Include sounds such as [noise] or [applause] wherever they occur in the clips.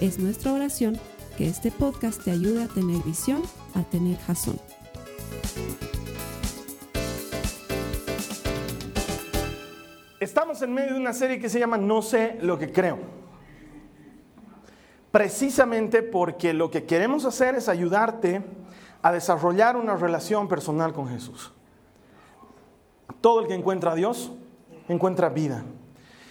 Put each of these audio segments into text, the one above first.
Es nuestra oración que este podcast te ayude a tener visión, a tener jazón. Estamos en medio de una serie que se llama No sé lo que creo. Precisamente porque lo que queremos hacer es ayudarte a desarrollar una relación personal con Jesús. Todo el que encuentra a Dios encuentra vida.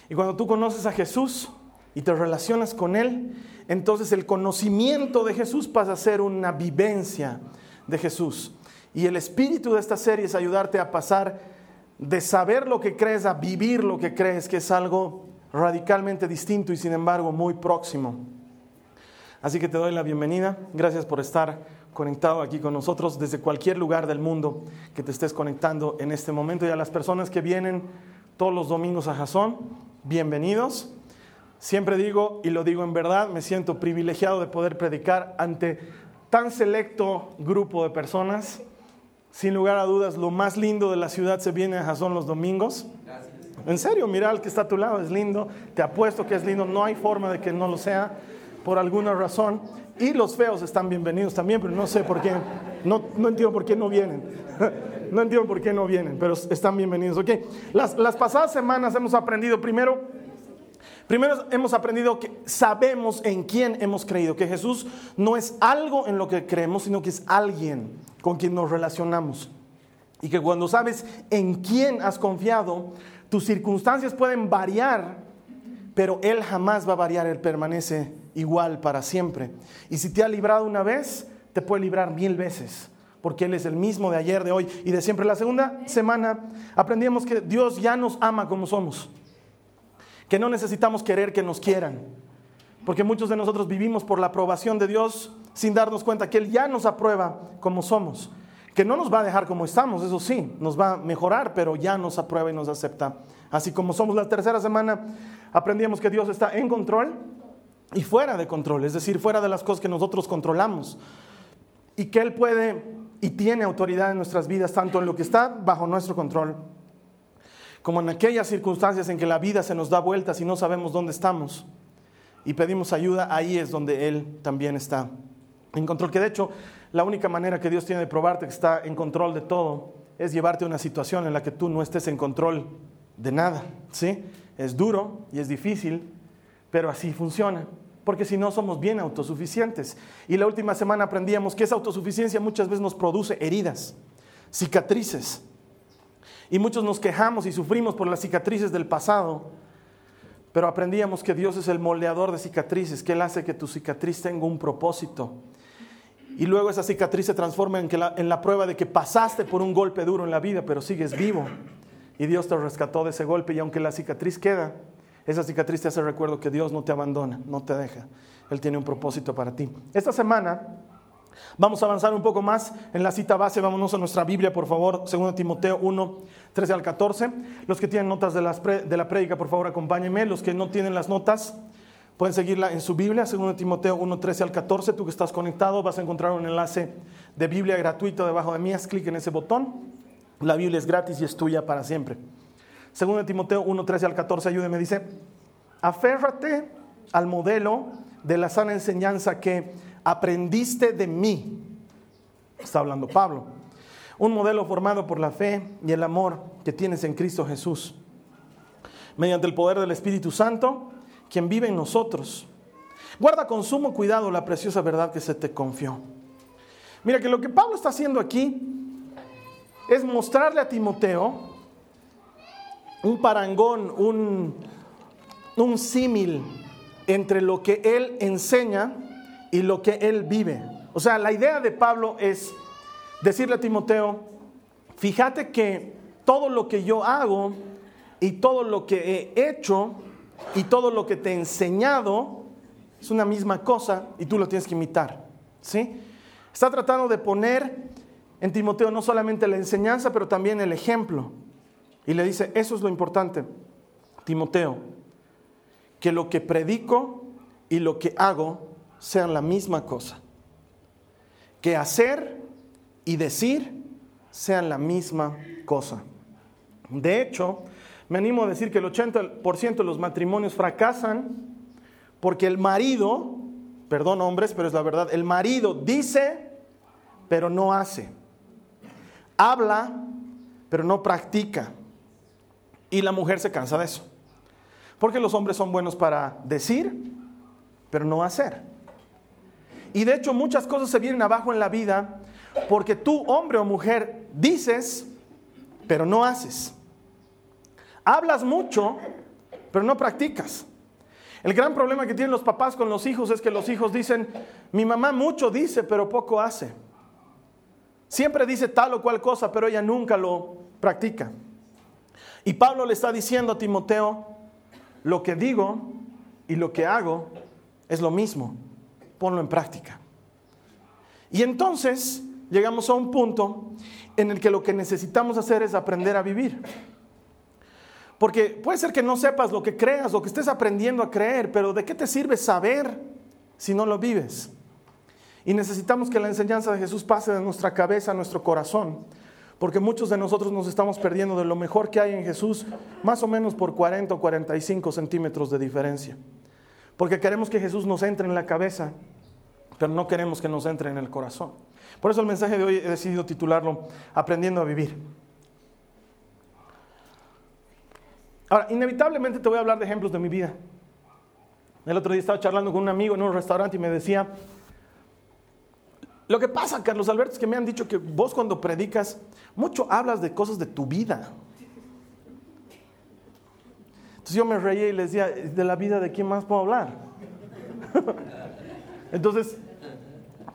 Y cuando tú conoces a Jesús y te relacionas con Él, entonces el conocimiento de Jesús pasa a ser una vivencia de Jesús. Y el espíritu de esta serie es ayudarte a pasar de saber lo que crees a vivir lo que crees, que es algo radicalmente distinto y sin embargo muy próximo. Así que te doy la bienvenida. Gracias por estar conectado aquí con nosotros desde cualquier lugar del mundo que te estés conectando en este momento. Y a las personas que vienen todos los domingos a Jason, bienvenidos. Siempre digo, y lo digo en verdad, me siento privilegiado de poder predicar ante tan selecto grupo de personas. Sin lugar a dudas, lo más lindo de la ciudad se viene a Jason los domingos. En serio, mira al que está a tu lado, es lindo. Te apuesto que es lindo, no hay forma de que no lo sea por alguna razón. Y los feos están bienvenidos también, pero no sé por qué, no, no entiendo por qué no vienen. [laughs] no entiendo por qué no vienen, pero están bienvenidos. Ok, las, las pasadas semanas hemos aprendido primero Primero hemos aprendido que sabemos en quién hemos creído, que Jesús no es algo en lo que creemos, sino que es alguien con quien nos relacionamos. Y que cuando sabes en quién has confiado, tus circunstancias pueden variar, pero Él jamás va a variar, Él permanece igual para siempre. Y si te ha librado una vez, te puede librar mil veces, porque Él es el mismo de ayer, de hoy y de siempre. La segunda semana aprendimos que Dios ya nos ama como somos que no necesitamos querer que nos quieran, porque muchos de nosotros vivimos por la aprobación de Dios sin darnos cuenta que Él ya nos aprueba como somos, que no nos va a dejar como estamos, eso sí, nos va a mejorar, pero ya nos aprueba y nos acepta. Así como somos la tercera semana, aprendimos que Dios está en control y fuera de control, es decir, fuera de las cosas que nosotros controlamos, y que Él puede y tiene autoridad en nuestras vidas, tanto en lo que está bajo nuestro control como en aquellas circunstancias en que la vida se nos da vueltas y no sabemos dónde estamos y pedimos ayuda, ahí es donde Él también está en control. Que de hecho, la única manera que Dios tiene de probarte que está en control de todo es llevarte a una situación en la que tú no estés en control de nada. ¿sí? Es duro y es difícil, pero así funciona. Porque si no somos bien autosuficientes. Y la última semana aprendíamos que esa autosuficiencia muchas veces nos produce heridas, cicatrices y muchos nos quejamos y sufrimos por las cicatrices del pasado, pero aprendíamos que Dios es el moldeador de cicatrices, que Él hace que tu cicatriz tenga un propósito. Y luego esa cicatriz se transforma en, la, en la prueba de que pasaste por un golpe duro en la vida, pero sigues vivo. Y Dios te rescató de ese golpe y aunque la cicatriz queda, esa cicatriz te hace recuerdo que Dios no te abandona, no te deja. Él tiene un propósito para ti. Esta semana Vamos a avanzar un poco más en la cita base. Vámonos a nuestra Biblia, por favor, 2 Timoteo 1, 13 al 14. Los que tienen notas de, la prédica, por favor, acompáñenme. Los que no tienen las notas, pueden seguirla en su Biblia, 2 Timoteo 1, 13 al 14. Tú que estás conectado, vas a encontrar un enlace de Biblia gratuito debajo de mí. Haz clic en ese botón. La Biblia es gratis y es tuya para siempre. 2 Timoteo 1, 13 al 14, ayúdeme, dice, aférrate al modelo de la sana enseñanza que aprendiste de mí, está hablando Pablo, un modelo formado por la fe y el amor que tienes en Cristo Jesús, mediante el poder del Espíritu Santo, quien vive en nosotros. Guarda con sumo cuidado la preciosa verdad que se te confió. Mira que lo que Pablo está haciendo aquí es mostrarle a Timoteo un parangón, un, un símil entre lo que él enseña y lo que él vive. O sea, la idea de Pablo es decirle a Timoteo, fíjate que todo lo que yo hago y todo lo que he hecho y todo lo que te he enseñado es una misma cosa y tú lo tienes que imitar. ¿sí? Está tratando de poner en Timoteo no solamente la enseñanza, pero también el ejemplo. Y le dice, eso es lo importante, Timoteo, que lo que predico y lo que hago sean la misma cosa. Que hacer y decir sean la misma cosa. De hecho, me animo a decir que el 80% de los matrimonios fracasan porque el marido, perdón hombres, pero es la verdad, el marido dice, pero no hace. Habla, pero no practica. Y la mujer se cansa de eso. Porque los hombres son buenos para decir, pero no hacer. Y de hecho muchas cosas se vienen abajo en la vida porque tú, hombre o mujer, dices, pero no haces. Hablas mucho, pero no practicas. El gran problema que tienen los papás con los hijos es que los hijos dicen, mi mamá mucho dice, pero poco hace. Siempre dice tal o cual cosa, pero ella nunca lo practica. Y Pablo le está diciendo a Timoteo, lo que digo y lo que hago es lo mismo, ponlo en práctica. Y entonces llegamos a un punto en el que lo que necesitamos hacer es aprender a vivir. Porque puede ser que no sepas lo que creas, o que estés aprendiendo a creer, pero ¿de qué te sirve saber si no lo vives? Y necesitamos que la enseñanza de Jesús pase de nuestra cabeza a nuestro corazón, porque muchos de nosotros nos estamos perdiendo de lo mejor que hay en Jesús, más o menos por 40 o 45 centímetros de diferencia. Porque queremos que Jesús nos entre en la cabeza, pero no queremos que nos entre en el corazón. Por eso el mensaje de hoy he decidido titularlo Aprendiendo a vivir. Ahora, inevitablemente te voy a hablar de ejemplos de mi vida. El otro día estaba charlando con un amigo en un restaurante y me decía, lo que pasa, Carlos Alberto, es que me han dicho que vos cuando predicas, mucho hablas de cosas de tu vida. Entonces yo me reía y le decía, de la vida de quién más puedo hablar. [laughs] Entonces,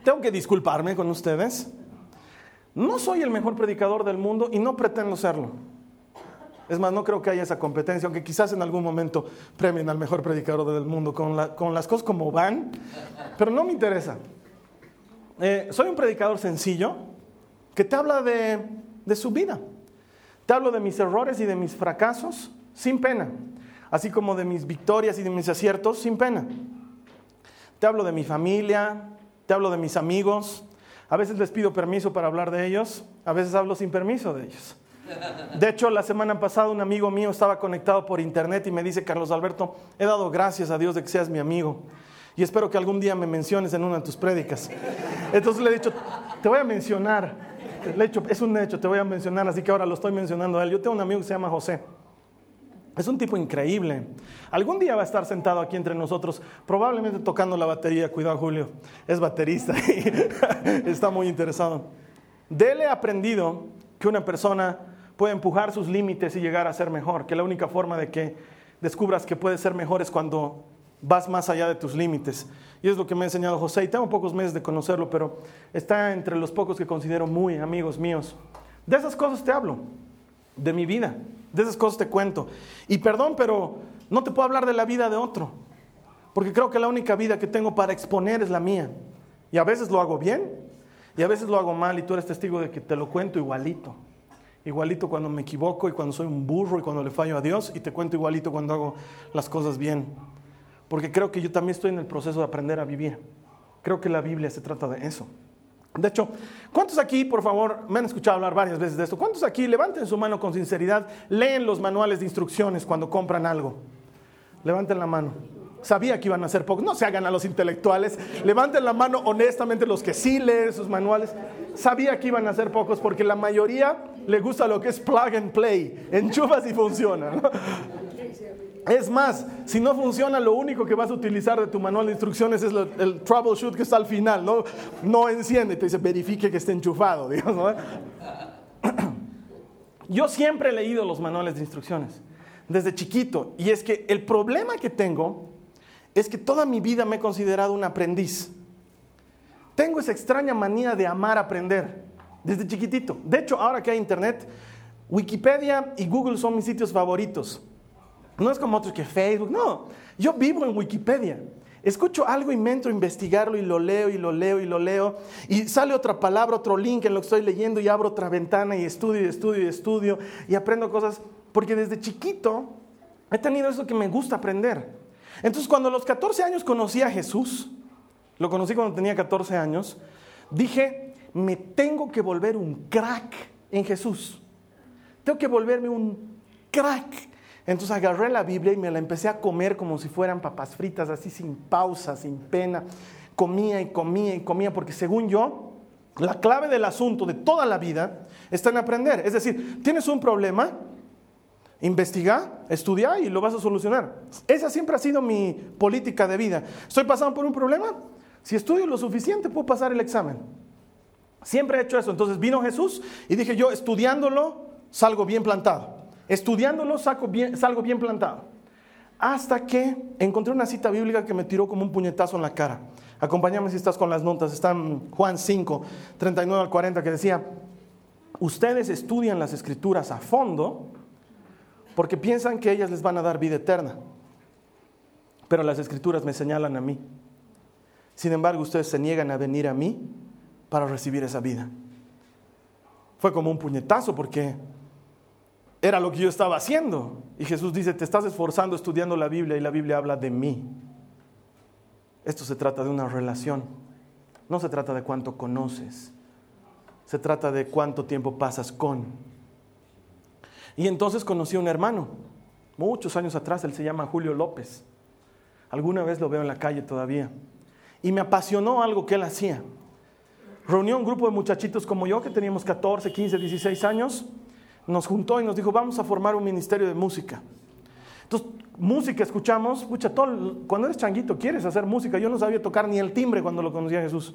tengo que disculparme con ustedes. No soy el mejor predicador del mundo y no pretendo serlo. Es más, no creo que haya esa competencia, aunque quizás en algún momento premien al mejor predicador del mundo con, las cosas como van, pero no me interesa. Eh, soy un predicador sencillo que te habla de, de su vida. Te hablo de mis errores y de mis fracasos sin pena, así como de mis victorias y de mis aciertos sin pena. Te hablo de mi familia, te hablo de mis amigos. A veces les pido permiso para hablar de ellos, a veces hablo sin permiso de ellos. De hecho, la semana pasada un amigo mío estaba conectado por internet y me dice, Carlos Alberto, he dado gracias a Dios de que seas mi amigo y espero que algún día me menciones en una de tus prédicas. Entonces le he dicho, te voy a mencionar, le he dicho, es un hecho, te voy a mencionar, así que ahora lo estoy mencionando a él. Yo tengo un amigo que se llama José. Es un tipo increíble. Algún día va a estar sentado aquí entre nosotros, probablemente tocando la batería. Cuidado, Julio. Es baterista y [laughs] está muy interesado. De él he aprendido que una persona puede empujar sus límites y llegar a ser mejor, que la única forma de que descubras que puedes ser mejor es cuando vas más allá de tus límites. Y es lo que me ha enseñado José, y tengo pocos meses de conocerlo, pero está entre los pocos que considero muy amigos míos. De esas cosas te hablo, de mi vida, de esas cosas te cuento. Y perdón, pero no te puedo hablar de la vida de otro, porque creo que la única vida que tengo para exponer es la mía. Y a veces lo hago bien, y a veces lo hago mal, y tú eres testigo de que te lo cuento igualito. Igualito cuando me equivoco y cuando soy un burro y cuando le fallo a Dios y te cuento igualito cuando hago las cosas bien. Porque creo que yo también estoy en el proceso de aprender a vivir. Creo que la Biblia se trata de eso. De hecho, ¿cuántos aquí, por favor, me han escuchado hablar varias veces de esto? ¿Cuántos aquí levanten su mano con sinceridad, leen los manuales de instrucciones cuando compran algo? Levanten la mano. Sabía que iban a ser pocos. No se hagan a los intelectuales. Levanten la mano honestamente los que sí leen sus manuales. Sabía que iban a ser pocos porque la mayoría le gusta lo que es plug and play. Enchufas y funciona. Es más, si no funciona, lo único que vas a utilizar de tu manual de instrucciones es el troubleshoot que está al final. No, no enciende, te dice verifique que esté enchufado. [laughs] [clears throat] Yo siempre he leído los manuales de instrucciones desde chiquito. Y es que el problema que tengo es que toda mi vida me he considerado un aprendiz. Tengo esa extraña manía de amar aprender desde chiquitito. De hecho, ahora que hay internet, Wikipedia y Google son mis sitios favoritos. No es como otros que Facebook, no. Yo vivo en Wikipedia. Escucho algo y me entro a investigarlo y lo leo y lo leo y lo leo. Y sale otra palabra, otro link en lo que estoy leyendo y abro otra ventana y estudio y estudio y estudio y aprendo cosas. Porque desde chiquito he tenido eso que me gusta aprender. Entonces cuando a los 14 años conocí a Jesús, lo conocí cuando tenía 14 años, dije, me tengo que volver un crack en Jesús. Tengo que volverme un crack entonces agarré la Biblia y me la empecé a comer como si fueran papas fritas, así sin pausa, sin pena. Comía y comía y comía, porque según yo, la clave del asunto de toda la vida está en aprender. Es decir, tienes un problema, investiga, estudia y lo vas a solucionar. Esa siempre ha sido mi política de vida. Estoy pasando por un problema, si estudio lo suficiente puedo pasar el examen. Siempre he hecho eso. Entonces vino Jesús y dije yo, estudiándolo, salgo bien plantado. Estudiándolo bien, salgo bien plantado. Hasta que encontré una cita bíblica que me tiró como un puñetazo en la cara. Acompáñame si estás con las notas. Está en Juan 5, 39 al 40, que decía, ustedes estudian las escrituras a fondo porque piensan que ellas les van a dar vida eterna. Pero las escrituras me señalan a mí. Sin embargo, ustedes se niegan a venir a mí para recibir esa vida. Fue como un puñetazo porque era lo que yo estaba haciendo. Y Jesús dice, te estás esforzando estudiando la Biblia y la Biblia habla de mí. Esto se trata de una relación. No se trata de cuánto conoces. Se trata de cuánto tiempo pasas con. Y entonces conocí a un hermano, muchos años atrás, él se llama Julio López. Alguna vez lo veo en la calle todavía. Y me apasionó algo que él hacía. Reunió un grupo de muchachitos como yo, que teníamos 14, 15, 16 años, nos juntó y nos dijo, vamos a formar un ministerio de música. Entonces, música escuchamos, escucha, todo, cuando eres changuito quieres hacer música. Yo no sabía tocar ni el timbre cuando lo conocía Jesús.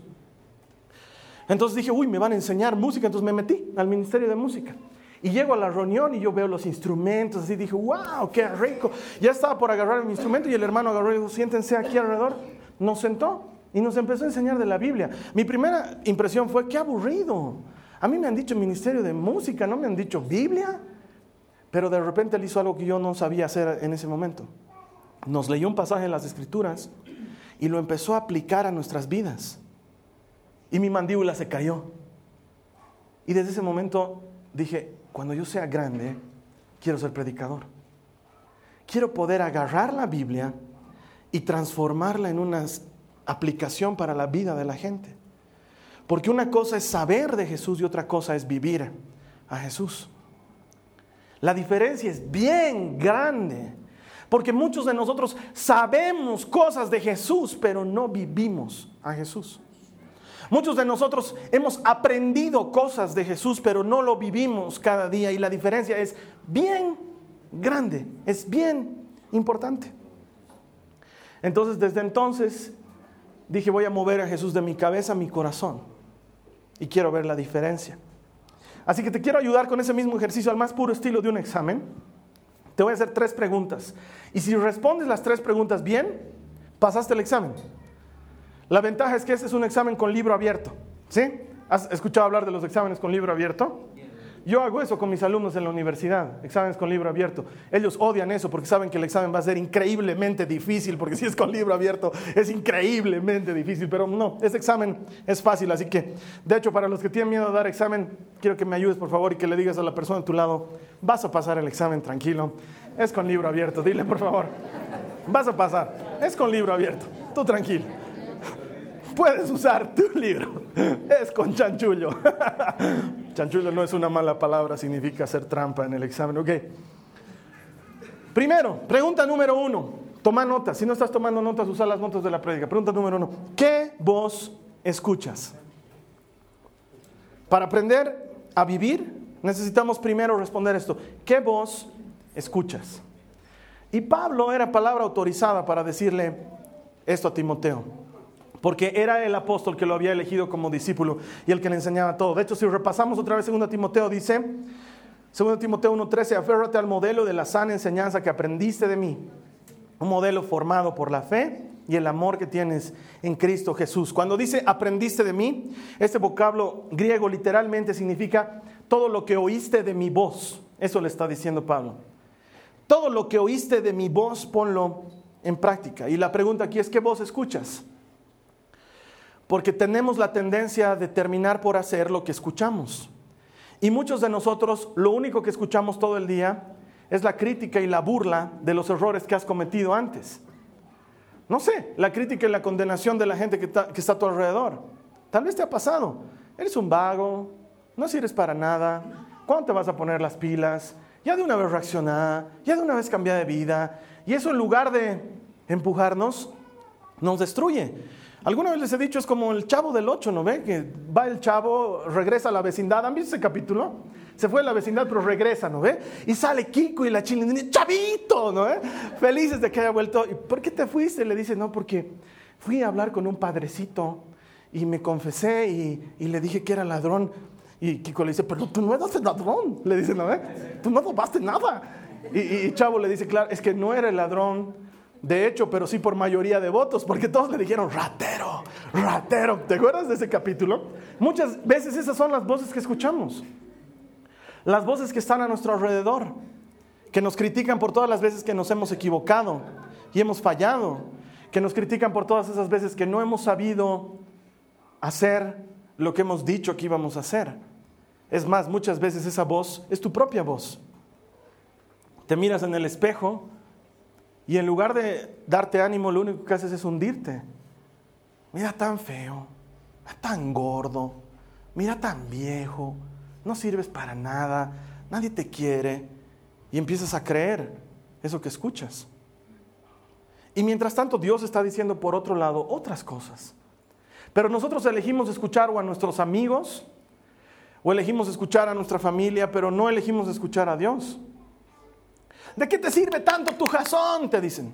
Entonces dije, uy, me van a enseñar música. Entonces me metí al ministerio de música. Y llego a la reunión y yo veo los instrumentos, así dije, wow, qué rico. Ya estaba por agarrar el instrumento y el hermano agarró y dijo, siéntense aquí alrededor. Nos sentó y nos empezó a enseñar de la Biblia. Mi primera impresión fue, qué aburrido. A mí me han dicho ministerio de música, no me han dicho Biblia, pero de repente él hizo algo que yo no sabía hacer en ese momento. Nos leyó un pasaje en las escrituras y lo empezó a aplicar a nuestras vidas. Y mi mandíbula se cayó. Y desde ese momento dije, cuando yo sea grande, quiero ser predicador. Quiero poder agarrar la Biblia y transformarla en una aplicación para la vida de la gente. Porque una cosa es saber de Jesús y otra cosa es vivir a Jesús. La diferencia es bien grande. Porque muchos de nosotros sabemos cosas de Jesús, pero no vivimos a Jesús. Muchos de nosotros hemos aprendido cosas de Jesús, pero no lo vivimos cada día. Y la diferencia es bien grande, es bien importante. Entonces, desde entonces, dije, voy a mover a Jesús de mi cabeza a mi corazón y quiero ver la diferencia. Así que te quiero ayudar con ese mismo ejercicio al más puro estilo de un examen. Te voy a hacer tres preguntas. Y si respondes las tres preguntas bien, pasaste el examen. La ventaja es que este es un examen con libro abierto. ¿Sí? ¿Has escuchado hablar de los exámenes con libro abierto? Yo hago eso con mis alumnos en la universidad, exámenes con libro abierto. Ellos odian eso porque saben que el examen va a ser increíblemente difícil, porque si es con libro abierto es increíblemente difícil, pero no, ese examen es fácil, así que, de hecho, para los que tienen miedo de dar examen, quiero que me ayudes, por favor, y que le digas a la persona a tu lado, vas a pasar el examen tranquilo, es con libro abierto, dile, por favor, vas a pasar, es con libro abierto, tú tranquilo puedes usar tu libro. [laughs] Es con chanchullo. [laughs] Chanchullo no es una mala palabra, significa hacer trampa en el examen. Ok. Primero, pregunta número uno. Toma notas. Si no estás tomando notas, usa las notas de la prédica. Pregunta número uno. ¿Qué voz escuchas? Para aprender a vivir, necesitamos primero responder esto. ¿Qué voz escuchas? Y Pablo era palabra autorizada para decirle esto a Timoteo porque era el apóstol que lo había elegido como discípulo y el que le enseñaba todo. De hecho, si repasamos otra vez 2 Timoteo, dice, 2 Timoteo 1.13, aférrate al modelo de la sana enseñanza que aprendiste de mí, un modelo formado por la fe y el amor que tienes en Cristo Jesús. Cuando dice aprendiste de mí, este vocablo griego literalmente significa todo lo que oíste de mi voz. Eso le está diciendo Pablo. Todo lo que oíste de mi voz, ponlo en práctica. Y la pregunta aquí es, ¿qué voz escuchas? Porque tenemos la tendencia de terminar por hacer lo que escuchamos. Y muchos de nosotros lo único que escuchamos todo el día es la crítica y la burla de los errores que has cometido antes. No sé, la crítica y la condenación de la gente que está, a tu alrededor. Tal vez te ha pasado. Eres un vago, no sirves para nada. ¿Cuándo te vas a poner las pilas? Ya de una vez reaccionar, ya de una vez cambiar de vida. Y eso en lugar de empujarnos, nos destruye. Alguna vez les he dicho, es como el chavo del 8, ¿no ve? Que va el chavo, regresa a la vecindad. ¿Han visto ese capítulo? Se fue a la vecindad, pero regresa, ¿no ve? Y sale Kiko y la chilindrina, chavito, ¿no ve? Felices de que haya vuelto. ¿Y por qué te fuiste? Le dice, no, porque fui a hablar con un padrecito y me confesé y, le dije que era ladrón. Y Kiko le dice, pero tú no eres ladrón. Le dice, ¿no ve? Tú no robaste nada. Y Chavo le dice, claro, es que no era el ladrón de hecho, pero sí por mayoría de votos, porque todos le dijeron, ratero, ratero. ¿Te acuerdas de ese capítulo? Muchas veces esas son las voces que escuchamos. Las voces que están a nuestro alrededor, que nos critican por todas las veces que nos hemos equivocado y hemos fallado, que nos critican por todas esas veces que no hemos sabido hacer lo que hemos dicho que íbamos a hacer. Es más, muchas veces esa voz es tu propia voz. Te miras en el espejo y en lugar de darte ánimo, lo único que haces es hundirte. Mira tan feo, tan gordo, mira tan viejo, no sirves para nada, nadie te quiere. Y empiezas a creer eso que escuchas. Y mientras tanto Dios está diciendo por otro lado otras cosas. Pero nosotros elegimos escuchar o a nuestros amigos, o elegimos escuchar a nuestra familia, pero no elegimos escuchar a Dios. ¿De qué te sirve tanto tu jazón? Te dicen.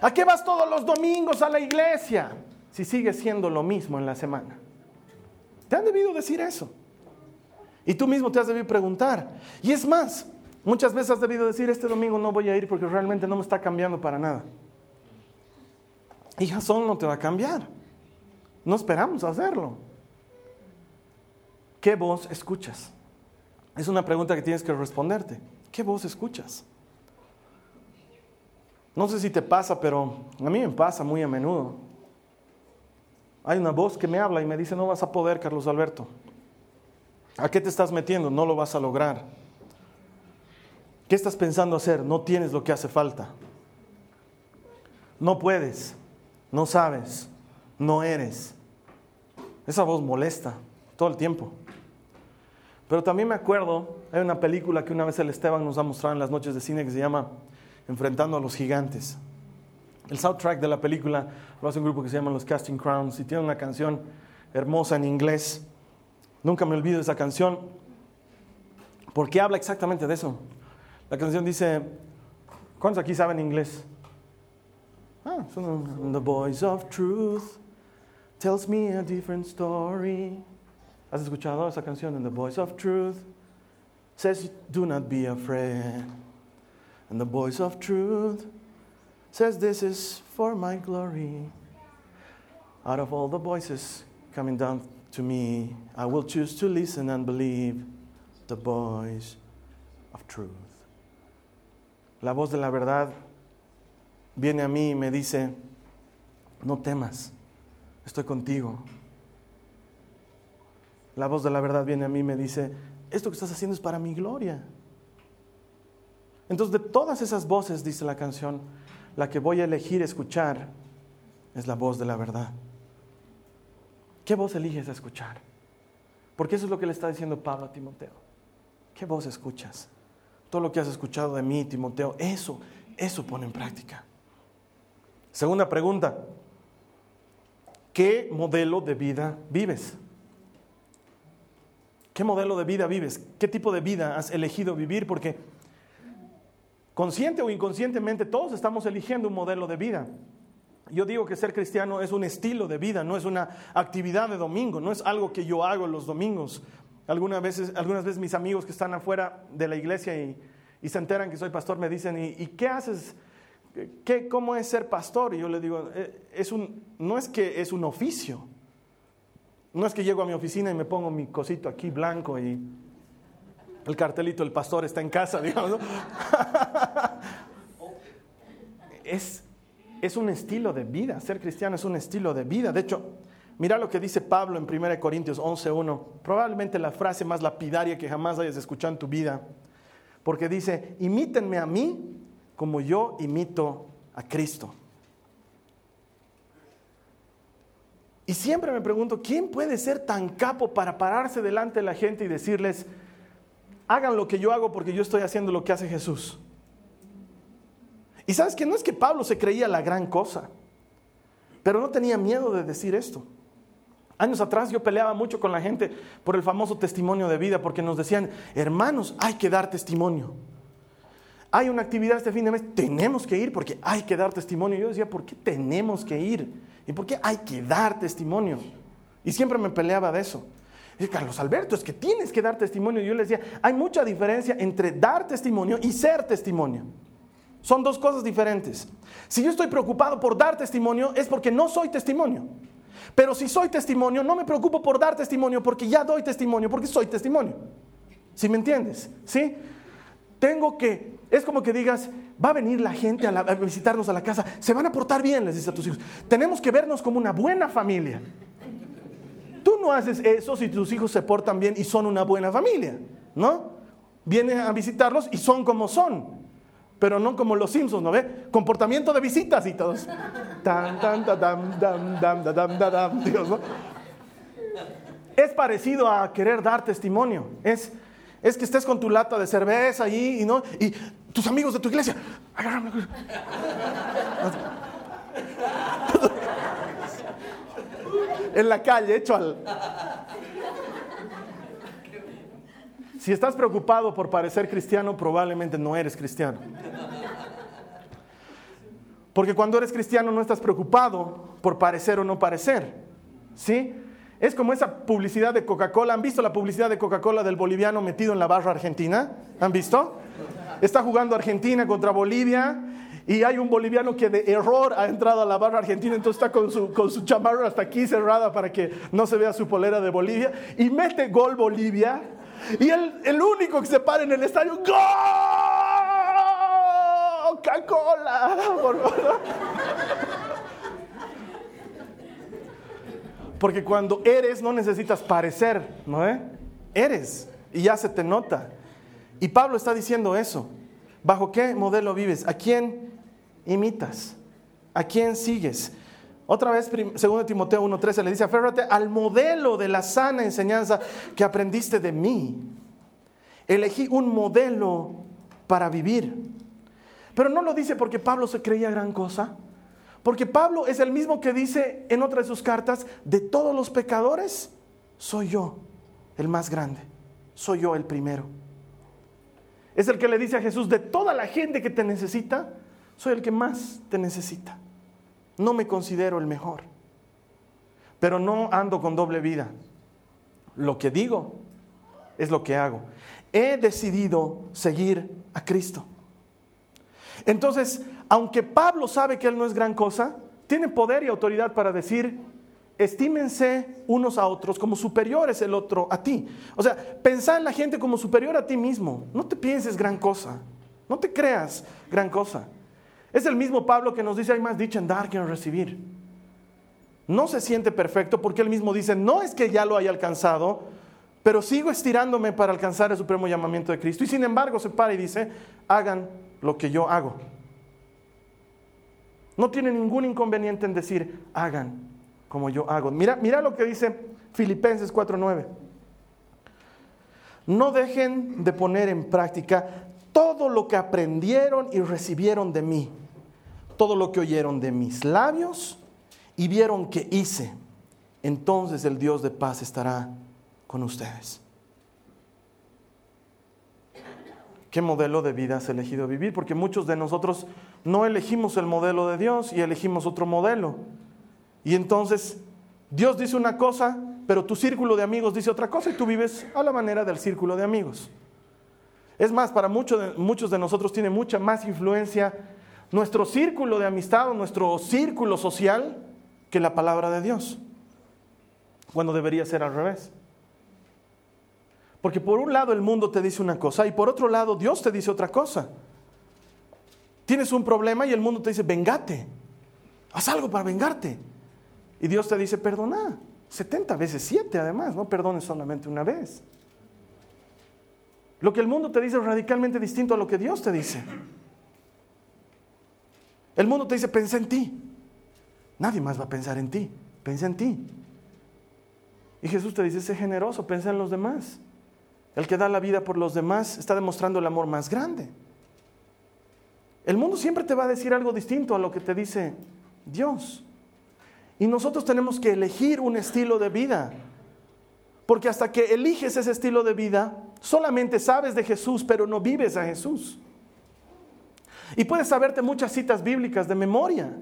¿A qué vas todos los domingos a la iglesia si sigue siendo lo mismo en la semana? Te han debido decir eso. Y tú mismo te has debido preguntar. Y es más, muchas veces has debido decir, este domingo no voy a ir porque realmente no me está cambiando para nada. Y Jasón no te va a cambiar. No esperamos hacerlo. ¿Qué voz escuchas? Es una pregunta que tienes que responderte. ¿Qué voz escuchas? No sé si te pasa, pero a mí me pasa muy a menudo. Hay una voz que me habla y me dice, no vas a poder, Carlos Alberto. ¿A qué te estás metiendo? No lo vas a lograr. ¿Qué estás pensando hacer? No tienes lo que hace falta. No puedes, no sabes, no eres. Esa voz molesta todo el tiempo. Pero también me acuerdo, hay una película que una vez el Esteban nos ha mostrado en las noches de cine que se llama Enfrentando a los Gigantes. El soundtrack de la película lo hace un grupo que se llama Los Casting Crowns y tiene una canción hermosa en inglés. Nunca me olvido de esa canción porque habla exactamente de eso. La canción dice, ¿cuántos aquí saben inglés? Ah, son The Voice of Truth tells me a different story. ¿Has escuchado esa canción en The Voice of Truth? Says, do not be afraid. And the voice of truth says, this is for my glory. Out of all the voices coming down to me, I will choose to listen and believe the voice of truth. La voz de la verdad viene a mí y me dice, no temas, estoy contigo. La voz de la verdad viene a mí y me dice, esto que estás haciendo es para mi gloria. Entonces, de todas esas voces, dice la canción, la que voy a elegir escuchar es la voz de la verdad. ¿Qué voz eliges escuchar? Porque eso es lo que le está diciendo Pablo a Timoteo. ¿Qué voz escuchas? Todo lo que has escuchado de mí, Timoteo, eso, eso pone en práctica. Segunda pregunta, ¿qué modelo de vida vives? ¿Qué modelo de vida vives? ¿Qué tipo de vida has elegido vivir? Porque consciente o inconscientemente todos estamos eligiendo un modelo de vida. Yo digo que ser cristiano es un estilo de vida, no es una actividad de domingo, no es algo que yo hago los domingos. Algunas veces, algunas veces mis amigos que están afuera de la iglesia y, se enteran que soy pastor me dicen, ¿y, qué haces? ¿Qué, ¿Cómo es ser pastor? Y yo le digo, eh, es un, no es que es un oficio, no es que llego a mi oficina y me pongo mi cosito aquí blanco y el cartelito, el pastor está en casa, [laughs] digamos. [laughs] es, es un estilo de vida. Ser cristiano es un estilo de vida. De hecho, mira lo que dice Pablo en 1 Corintios 11.1. Probablemente la frase más lapidaria que jamás hayas escuchado en tu vida. Porque dice, imítenme a mí como yo imito a Cristo. Y siempre me pregunto, ¿quién puede ser tan capo para pararse delante de la gente y decirles, hagan lo que yo hago porque yo estoy haciendo lo que hace Jesús? Y sabes que no es que Pablo se creía la gran cosa, pero no tenía miedo de decir esto. Años atrás yo peleaba mucho con la gente por el famoso testimonio de vida, porque nos decían, hermanos, hay que dar testimonio. Hay una actividad este fin de mes, tenemos que ir porque hay que dar testimonio. Yo decía, ¿por qué tenemos que ir? ¿Y por qué hay que dar testimonio? Y siempre me peleaba de eso. Y Carlos Alberto, es que tienes que dar testimonio. Y yo le decía, hay mucha diferencia entre dar testimonio y ser testimonio. Son dos cosas diferentes. Si yo estoy preocupado por dar testimonio es porque no soy testimonio. Pero si soy testimonio, no me preocupo por dar testimonio porque ya doy testimonio, porque soy testimonio. ¿Sí me entiendes? ¿Sí? Tengo que, es como que digas, va a venir la gente a, visitarnos a la casa, se van a portar bien, les dice a tus hijos. Tenemos que vernos como una buena familia. Tú no haces eso si tus hijos se portan bien y son una buena familia, ¿no? Vienen a visitarlos y son como son pero no como los Simpsons, ¿no ve? Comportamiento de visitas y todos. Es parecido a querer dar testimonio. Es, es que estés con tu lata de cerveza ahí y, ¿no? y tus amigos de tu iglesia. en la calle, hecho al. Si estás preocupado por parecer cristiano, probablemente no eres cristiano. Porque cuando eres cristiano no estás preocupado por parecer o no parecer. ¿Sí? Es como esa publicidad de Coca-Cola. ¿Han visto la publicidad de Coca-Cola del boliviano metido en la barra argentina? ¿Han visto? Está jugando Argentina contra Bolivia y hay un boliviano que de error ha entrado a la barra argentina, entonces está con su, con su chamarra hasta aquí cerrada para que no se vea su polera de Bolivia y mete gol Bolivia y el, el único que se para en el estadio, ¡Gol! ¡Coca-Cola! Porque cuando eres no necesitas parecer, ¿no? Eh? Eres y ya se te nota. Y Pablo está diciendo eso. ¿Bajo qué modelo vives? ¿A quién imitas? ¿A quién sigues? Otra vez, 2 Timoteo 1.13 le dice, aférrate al modelo de la sana enseñanza que aprendiste de mí. Elegí un modelo para vivir. Pero no lo dice porque Pablo se creía gran cosa. Porque Pablo es el mismo que dice en otra de sus cartas, de todos los pecadores, soy yo el más grande. Soy yo el primero. Es el que le dice a Jesús, de toda la gente que te necesita, soy el que más te necesita no me considero el mejor, pero no ando con doble vida. Lo que digo es lo que hago. He decidido seguir a Cristo. Entonces, aunque Pablo sabe que él no es gran cosa, tiene poder y autoridad para decir, estímense unos a otros como superiores el otro a ti. O sea, pensá en la gente como superior a ti mismo. No te pienses gran cosa. No te creas gran cosa. Es el mismo Pablo que nos dice, hay más dicho en dar que en recibir. No se siente perfecto porque él mismo dice, no es que ya lo haya alcanzado, pero sigo estirándome para alcanzar el supremo llamamiento de Cristo. Y sin embargo se para y dice, hagan lo que yo hago. No tiene ningún inconveniente en decir, hagan como yo hago. Mira, mira lo que dice Filipenses 4.9. No dejen de poner en práctica todo lo que aprendieron y recibieron de mí, todo lo que oyeron de mis labios y vieron que hice, entonces el Dios de paz estará con ustedes. ¿Qué modelo de vida has elegido vivir? Porque muchos de nosotros no elegimos el modelo de Dios y elegimos otro modelo. Y entonces Dios dice una cosa, pero tu círculo de amigos dice otra cosa y tú vives a la manera del círculo de amigos. Es más, para muchos de, muchos de nosotros tiene mucha más influencia nuestro círculo de amistad o nuestro círculo social que la palabra de Dios, cuando debería ser al revés. Porque por un lado el mundo te dice una cosa y por otro lado Dios te dice otra cosa. Tienes un problema y el mundo te dice, vengate, haz algo para vengarte. Y Dios te dice, perdona, 70 veces 7 además, no perdones solamente una vez. Lo que el mundo te dice es radicalmente distinto a lo que Dios te dice. El mundo te dice, pensa en ti. Nadie más va a pensar en ti, pensa en ti. Y Jesús te dice, sé generoso, piensa en los demás. El que da la vida por los demás está demostrando el amor más grande. El mundo siempre te va a decir algo distinto a lo que te dice Dios. Y nosotros tenemos que elegir un estilo de vida. Porque hasta que eliges ese estilo de vida, solamente sabes de Jesús, pero no vives a Jesús. Y puedes saberte muchas citas bíblicas de memoria,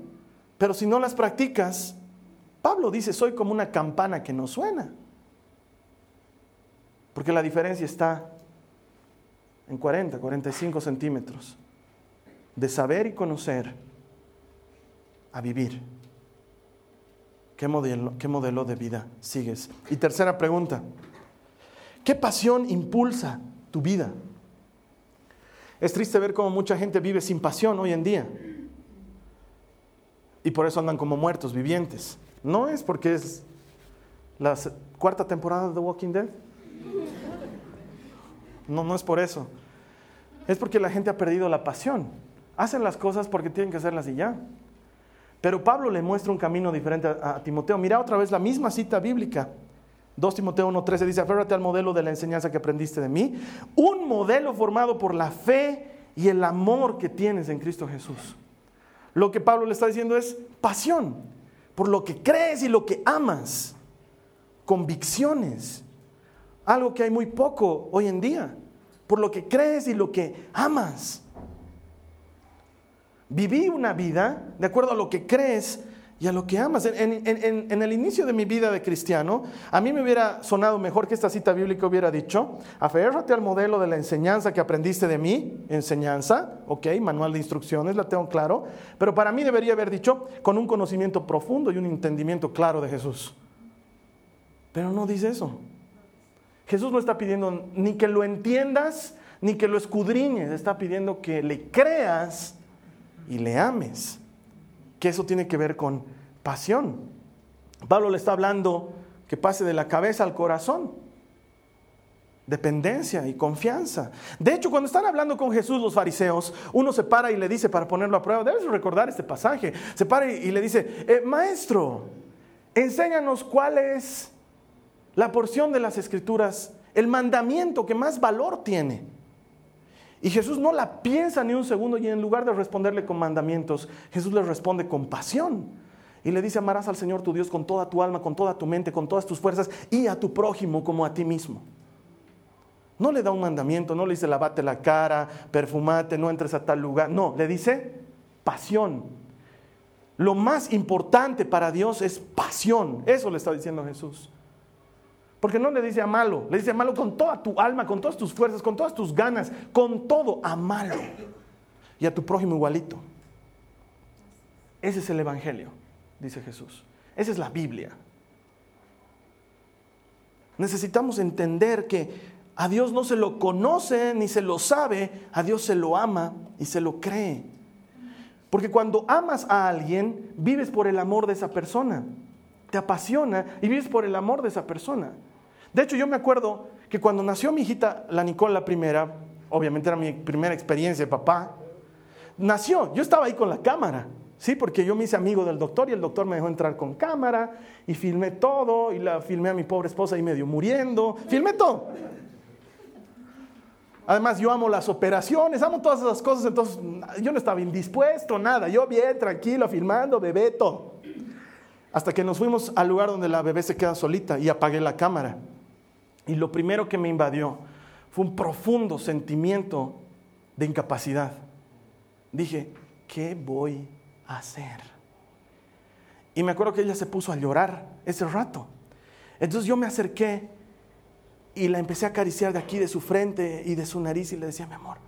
pero si no las practicas, Pablo dice, soy como una campana que no suena. Porque la diferencia está en 40, 45 centímetros de saber y conocer a vivir. ¿Qué modelo, ¿Qué modelo de vida sigues? Y tercera pregunta, ¿qué pasión impulsa tu vida? Es triste ver cómo mucha gente vive sin pasión hoy en día. Y por eso andan como muertos vivientes. No es porque es la cuarta temporada de The Walking Dead. No, no es por eso. Es porque la gente ha perdido la pasión. Hacen las cosas porque tienen que hacerlas y ya. Pero Pablo le muestra un camino diferente a, Timoteo. Mira otra vez la misma cita bíblica. 2 Timoteo 1.13 dice, aférrate al modelo de la enseñanza que aprendiste de mí. Un modelo formado por la fe y el amor que tienes en Cristo Jesús. Lo que Pablo le está diciendo es pasión, por lo que crees y lo que amas. Convicciones. Algo que hay muy poco hoy en día. Por lo que crees y lo que amas. Viví una vida de acuerdo a lo que crees y a lo que amas. En, el inicio de mi vida de cristiano, a mí me hubiera sonado mejor que esta cita bíblica hubiera dicho, aférrate al modelo de la enseñanza que aprendiste de mí, enseñanza, ok, manual de instrucciones, la tengo claro, pero para mí debería haber dicho con un conocimiento profundo y un entendimiento claro de Jesús. Pero no dice eso. Jesús no está pidiendo ni que lo entiendas, ni que lo escudriñes, está pidiendo que le creas y le ames. Que eso tiene que ver con pasión. Pablo le está hablando que pase de la cabeza al corazón. Dependencia y confianza. De hecho, cuando están hablando con Jesús los fariseos, uno se para y le dice para ponerlo a prueba, debes recordar este pasaje, se para y le dice, eh, maestro, enséñanos cuál es la porción de las escrituras, el mandamiento que más valor tiene. Y Jesús no la piensa ni un segundo y en lugar de responderle con mandamientos, Jesús le responde con pasión. Y le dice, amarás al Señor tu Dios con toda tu alma, con toda tu mente, con todas tus fuerzas y a tu prójimo como a ti mismo. No le da un mandamiento, no le dice lavate la cara, perfumate, no entres a tal lugar. No, le dice pasión. Lo más importante para Dios es pasión. Eso le está diciendo Jesús. Porque no le dice a malo, le dice a malo con toda tu alma, con todas tus fuerzas, con todas tus ganas, con todo, a malo. Y a tu prójimo igualito. Ese es el Evangelio, dice Jesús. Esa es la Biblia. Necesitamos entender que a Dios no se lo conoce ni se lo sabe, a Dios se lo ama y se lo cree. Porque cuando amas a alguien, vives por el amor de esa persona. Te apasiona y vives por el amor de esa persona. De hecho, yo me acuerdo que cuando nació mi hijita, la Nicole, la primera, obviamente era mi primera experiencia de papá, nació, yo estaba ahí con la cámara, ¿sí? Porque yo me hice amigo del doctor y el doctor me dejó entrar con cámara y filmé todo y la filmé a mi pobre esposa ahí medio muriendo, filmé todo. Además, yo amo las operaciones, amo todas esas cosas, entonces yo no estaba indispuesto, nada, yo bien, tranquilo, filmando, bebé, todo. Hasta que nos fuimos al lugar donde la bebé se queda solita y apagué la cámara. Y lo primero que me invadió fue un profundo sentimiento de incapacidad. Dije, ¿qué voy a hacer? Y me acuerdo que ella se puso a llorar ese rato. Entonces yo me acerqué y la empecé a acariciar de aquí, de su frente y de su nariz y le decía, mi amor,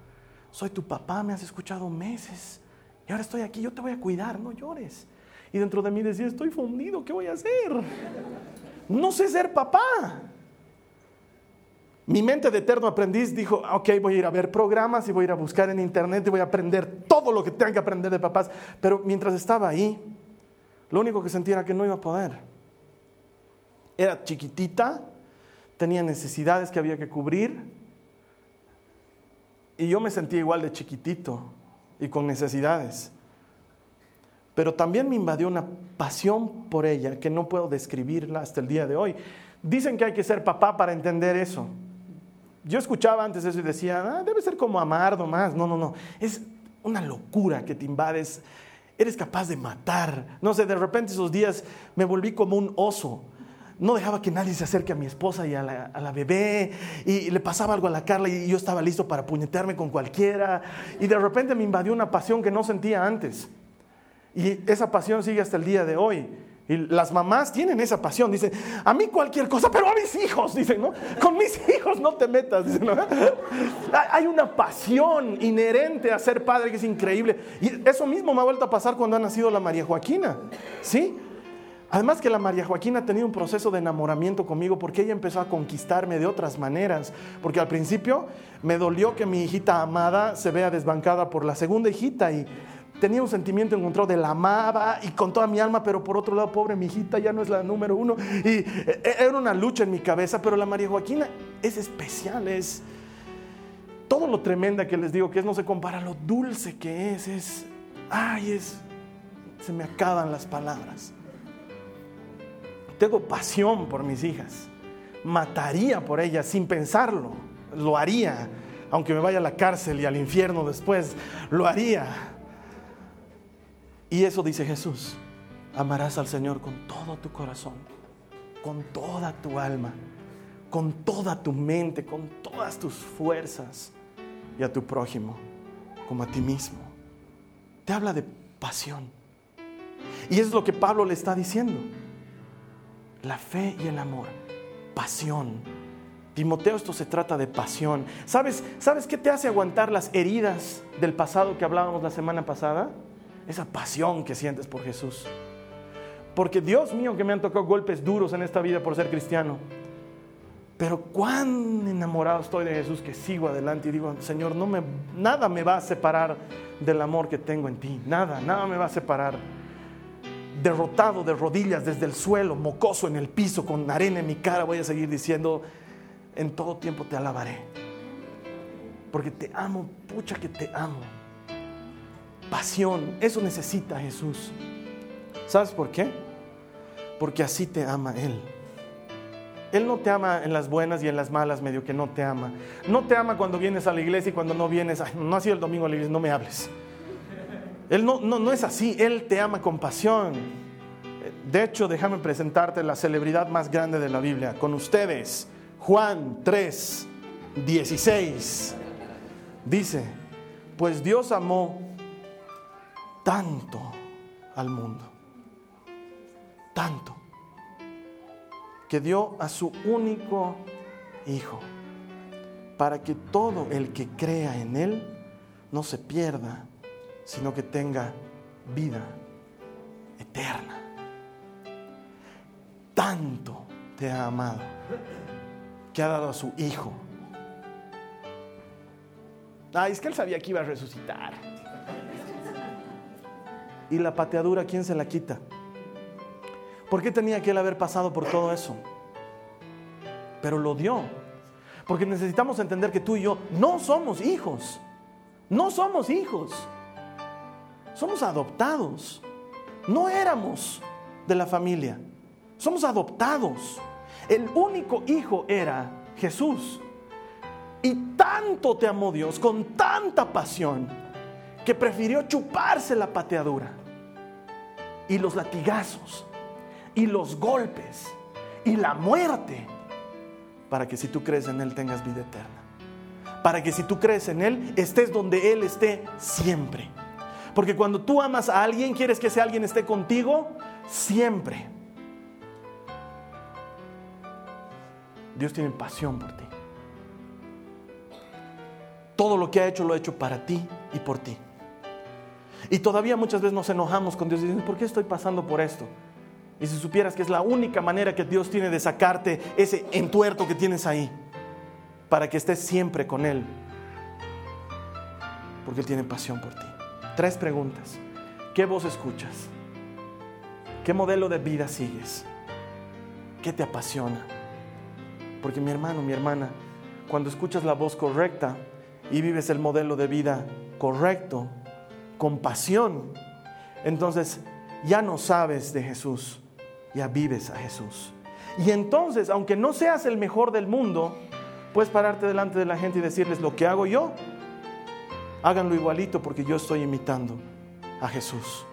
soy tu papá, me has escuchado meses y ahora estoy aquí, yo te voy a cuidar, no llores. Y dentro de mí decía, estoy fundido, ¿qué voy a hacer? No sé ser papá. Mi mente de eterno aprendiz dijo, ok, voy a ir a ver programas y voy a ir a buscar en internet y voy a aprender todo lo que tenga que aprender de papás. Pero mientras estaba ahí, lo único que sentía era que no iba a poder. Era chiquitita, tenía necesidades que había que cubrir y yo me sentía igual de chiquitito y con necesidades. Pero también me invadió una pasión por ella que no puedo describirla hasta el día de hoy. Dicen que hay que ser papá para entender eso yo escuchaba antes eso y decía, ah, debe ser como amar nomás. No, no, no. Es una locura que te invades. Eres capaz de matar. No sé, de repente esos días me volví como un oso. No dejaba que nadie se acerque a mi esposa y a la, bebé. Y, le pasaba algo a la Carla y yo estaba listo para puñetearme con cualquiera. Y de repente me invadió una pasión que no sentía antes. Y esa pasión sigue hasta el día de hoy. Y las mamás tienen esa pasión, dicen, a mí cualquier cosa, pero a mis hijos, dicen, ¿no? Con mis [laughs] hijos no te metas, dicen, ¿no? Hay una pasión inherente a ser padre que es increíble. Y eso mismo me ha vuelto a pasar cuando ha nacido la María Joaquina, ¿sí? Además que la María Joaquina ha tenido un proceso de enamoramiento conmigo porque ella empezó a conquistarme de otras maneras. Porque al principio me dolió que mi hijita amada se vea desbancada por la segunda hijita y tenía un sentimiento encontrado de la amaba y con toda mi alma, pero por otro lado, pobre mi hijita, ya no es la número uno. Y eh, era una lucha en mi cabeza, pero la María Joaquina es especial, es todo lo tremenda que les digo que es, no se compara lo dulce que es, es, ay, es, se me acaban las palabras. Tengo pasión por mis hijas, mataría por ellas sin pensarlo, lo haría, aunque me vaya a la cárcel y al infierno después, lo haría y eso dice Jesús. Amarás al Señor con todo tu corazón, con toda tu alma, con toda tu mente, con todas tus fuerzas y a tu prójimo como a ti mismo. Te habla de pasión. Y es lo que Pablo le está diciendo. La fe y el amor. Pasión. Timoteo, esto se trata de pasión. ¿Sabes, ¿Sabes qué te hace aguantar las heridas del pasado que hablábamos la semana pasada? Esa pasión que sientes por Jesús. Porque Dios mío que me han tocado golpes duros en esta vida por ser cristiano. Pero cuán enamorado estoy de Jesús que sigo adelante y digo, Señor, no me, nada me va a separar del amor que tengo en ti. Nada, nada me va a separar. Derrotado de rodillas desde el suelo, mocoso en el piso, con arena en mi cara, voy a seguir diciendo, en todo tiempo te alabaré. Porque te amo, pucha que te amo pasión. Eso necesita Jesús. ¿Sabes por qué? Porque así te ama Él. Él no te ama en las buenas y en las malas, medio que no te ama. No te ama cuando vienes a la iglesia y cuando no vienes, no ha sido el domingo a la iglesia, no me hables. Él no, no, no es así, Él te ama con pasión. De hecho, déjame presentarte la celebridad más grande de la Biblia. Con ustedes, Juan 3, 16. Dice, pues Dios amó tanto al mundo, tanto, que dio a su único Hijo, para que todo el que crea en Él no se pierda, sino que tenga vida eterna. Tanto te ha amado, que ha dado a su Hijo. Ay, es que Él sabía que iba a resucitar. ¿Y la pateadura quién se la quita? ¿Por qué tenía que él haber pasado por todo eso? Pero lo dio. Porque necesitamos entender que tú y yo no somos hijos. No somos hijos. Somos adoptados. No éramos de la familia. Somos adoptados. El único hijo era Jesús. Y tanto te amó Dios con tanta pasión que prefirió chuparse la pateadura y los latigazos y los golpes y la muerte para que si tú crees en Él tengas vida eterna. Para que si tú crees en Él estés donde Él esté siempre. Porque cuando tú amas a alguien, quieres que ese alguien esté contigo siempre. Dios tiene pasión por ti. Todo lo que ha hecho lo ha hecho para ti y por ti. Y todavía muchas veces nos enojamos con Dios y decimos, ¿por qué estoy pasando por esto? Y si supieras que es la única manera que Dios tiene de sacarte ese entuerto que tienes ahí. para que estés siempre con Él, porque Él tiene pasión por ti. Tres preguntas. ¿Qué voz escuchas? ¿Qué modelo de vida sigues? ¿Qué te apasiona? Porque mi hermano, mi hermana, cuando escuchas la voz correcta y vives el modelo de vida correcto, con pasión, entonces ya no sabes de Jesús, ya vives a Jesús. Y entonces, aunque no seas el mejor del mundo, puedes pararte delante de la gente y decirles lo que hago yo, háganlo igualito porque yo estoy imitando a Jesús.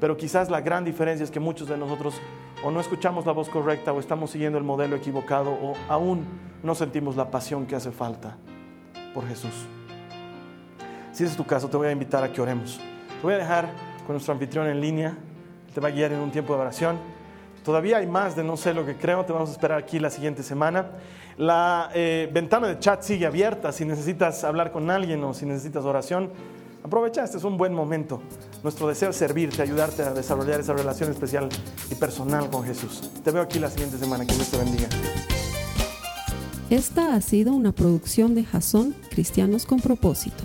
Pero quizás la gran diferencia es que muchos de nosotros o no escuchamos la voz correcta o estamos siguiendo el modelo equivocado o aún no sentimos la pasión que hace falta por Jesús. Si ese es tu caso, te voy a invitar a que oremos. Te voy a dejar con nuestro anfitrión en línea. Te va a guiar en un tiempo de oración. Todavía hay más de no sé lo que creo. Te vamos a esperar aquí la siguiente semana. La eh, ventana de chat sigue abierta. Si necesitas hablar con alguien o si necesitas oración, aprovecha. Este es un buen momento. Nuestro deseo es servirte, ayudarte a desarrollar esa relación especial y personal con Jesús. Te veo aquí la siguiente semana. Que Dios te bendiga. Esta ha sido una producción de Jason Cristianos con Propósito.